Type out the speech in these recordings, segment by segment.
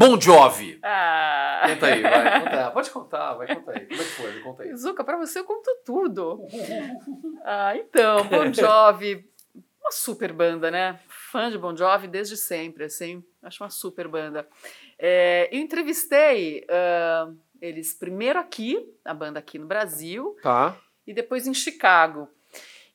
Bon Jovi. Ah. Conta aí, vai. Conta. Pode contar, vai, conta aí. Como é que foi? Me conta aí. Zuka, pra você eu conto tudo. ah, então, Bon Jovi, uma super banda, né? Fã de Bon Jovi desde sempre, assim. Acho uma super banda. É, eu entrevistei uh, eles primeiro aqui, a banda aqui no Brasil, Tá. e depois em Chicago.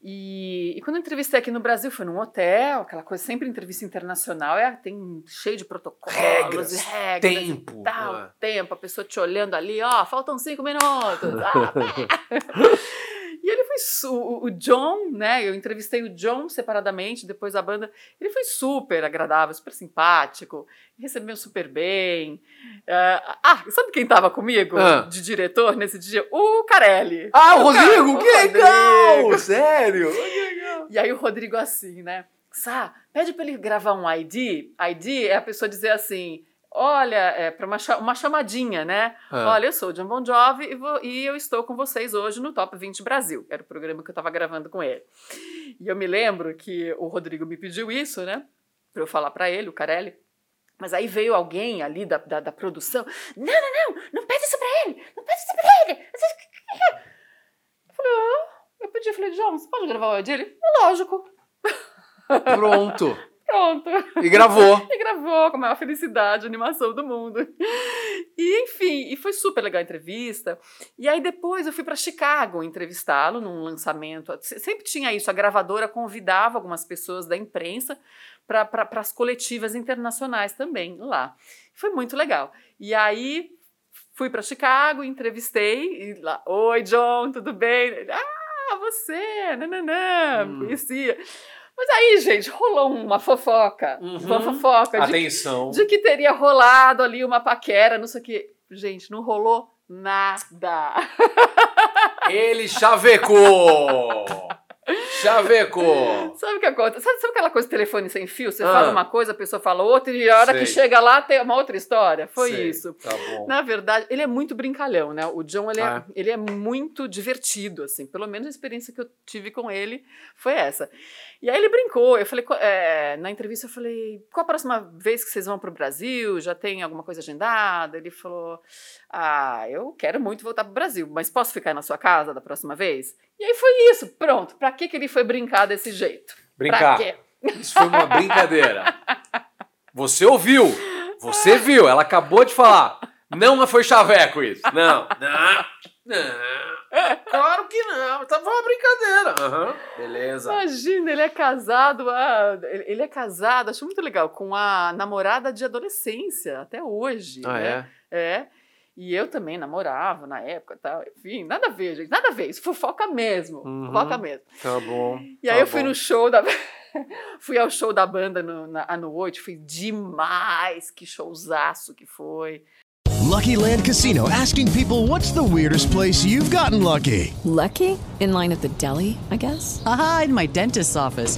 E, e quando eu entrevistei aqui no Brasil, foi num hotel, aquela coisa, sempre entrevista internacional, é, tem cheio de protocolos Regras, e regras tempo, e tal, né? tempo, a pessoa te olhando ali, ó, faltam cinco minutos. ah, e ele foi, o o John, né, eu entrevistei o John separadamente, depois da banda, ele foi super agradável, super simpático, recebeu super bem. Ah, ah, sabe quem tava comigo Ah. de diretor nesse dia? O Carelli. Ah, o Rodrigo? O Que legal! Rodrigo. Sério? E aí o Rodrigo assim, né? Sá, pede pra ele gravar um ID. ID é a pessoa dizer assim, olha, é para uma, uma chamadinha, né? Ah. Olha, eu sou o John Bon Jovi e, vou- e eu estou com vocês hoje no Top 20 Brasil. Era o programa que eu estava gravando com ele. E eu me lembro que o Rodrigo me pediu isso, né? Pra eu falar pra ele, o Carelli. Mas aí veio alguém ali da, da, da produção. Não, não, não, não pede isso pra ele, não pede isso pra ele. Eu falei, ah, eu pedi, eu falei, John, você pode gravar o ID? Ele, lógico. Pronto. Pronto. E gravou. E gravou com a maior felicidade, a animação do mundo. E enfim, e foi super legal a entrevista. E aí depois eu fui para Chicago entrevistá-lo num lançamento. Se- Sempre tinha isso, a gravadora convidava algumas pessoas da imprensa para pra, as coletivas internacionais também lá. Foi muito legal. E aí fui para Chicago, entrevistei e lá, oi John, tudo bem? Ah, você, nananã, Hum. conhecia. Mas aí, gente, rolou uma fofoca, Uhum. uma fofoca de, Atenção. de que teria rolado ali uma paquera, não sei o quê. Gente, não rolou nada. Ele chavecou. Chavecou. Sabe o que acontece? Sabe, sabe aquela coisa de telefone sem fio? Você Ah. fala uma coisa, a pessoa fala outra, e a hora que Sei. chega lá tem uma outra história. Foi Sei, isso. Tá bom. Na verdade, ele é muito brincalhão, né? O John, ele é, Ah. ele é muito divertido, assim. Pelo menos a experiência que eu tive com ele foi essa. E aí ele brincou. Eu falei, é, na entrevista, eu falei, qual a próxima vez que vocês vão para o Brasil? Já tem alguma coisa agendada? Ele falou, ah, eu quero muito voltar para o Brasil, mas posso ficar na sua casa da próxima vez? E aí foi isso, pronto. Pra que, que ele foi brincar desse jeito? Brincar. Isso foi uma brincadeira. Você ouviu. Você viu. Ela acabou de falar. Não foi chaveco isso. Não. Não. Não. Claro que não. Tava uma brincadeira. Aham. Beleza. Imagina, ele é casado, ele ele é casado, acho muito legal, com a namorada de adolescência, até hoje. Ah, né? é? É. E eu também namorava na época e tal. Enfim, nada a ver, gente. Nada a ver. Isso fofoca mesmo. Uhum. Fofoca mesmo. Tá bom. E aí tá eu fui bom. no show da. fui ao show da banda no, na, à noite. Foi demais. Que showzaço que foi. Lucky Land Casino asking people what's the weirdest place you've gotten lucky? Lucky? In line at the deli, I guess? Aha, in my dentist's office.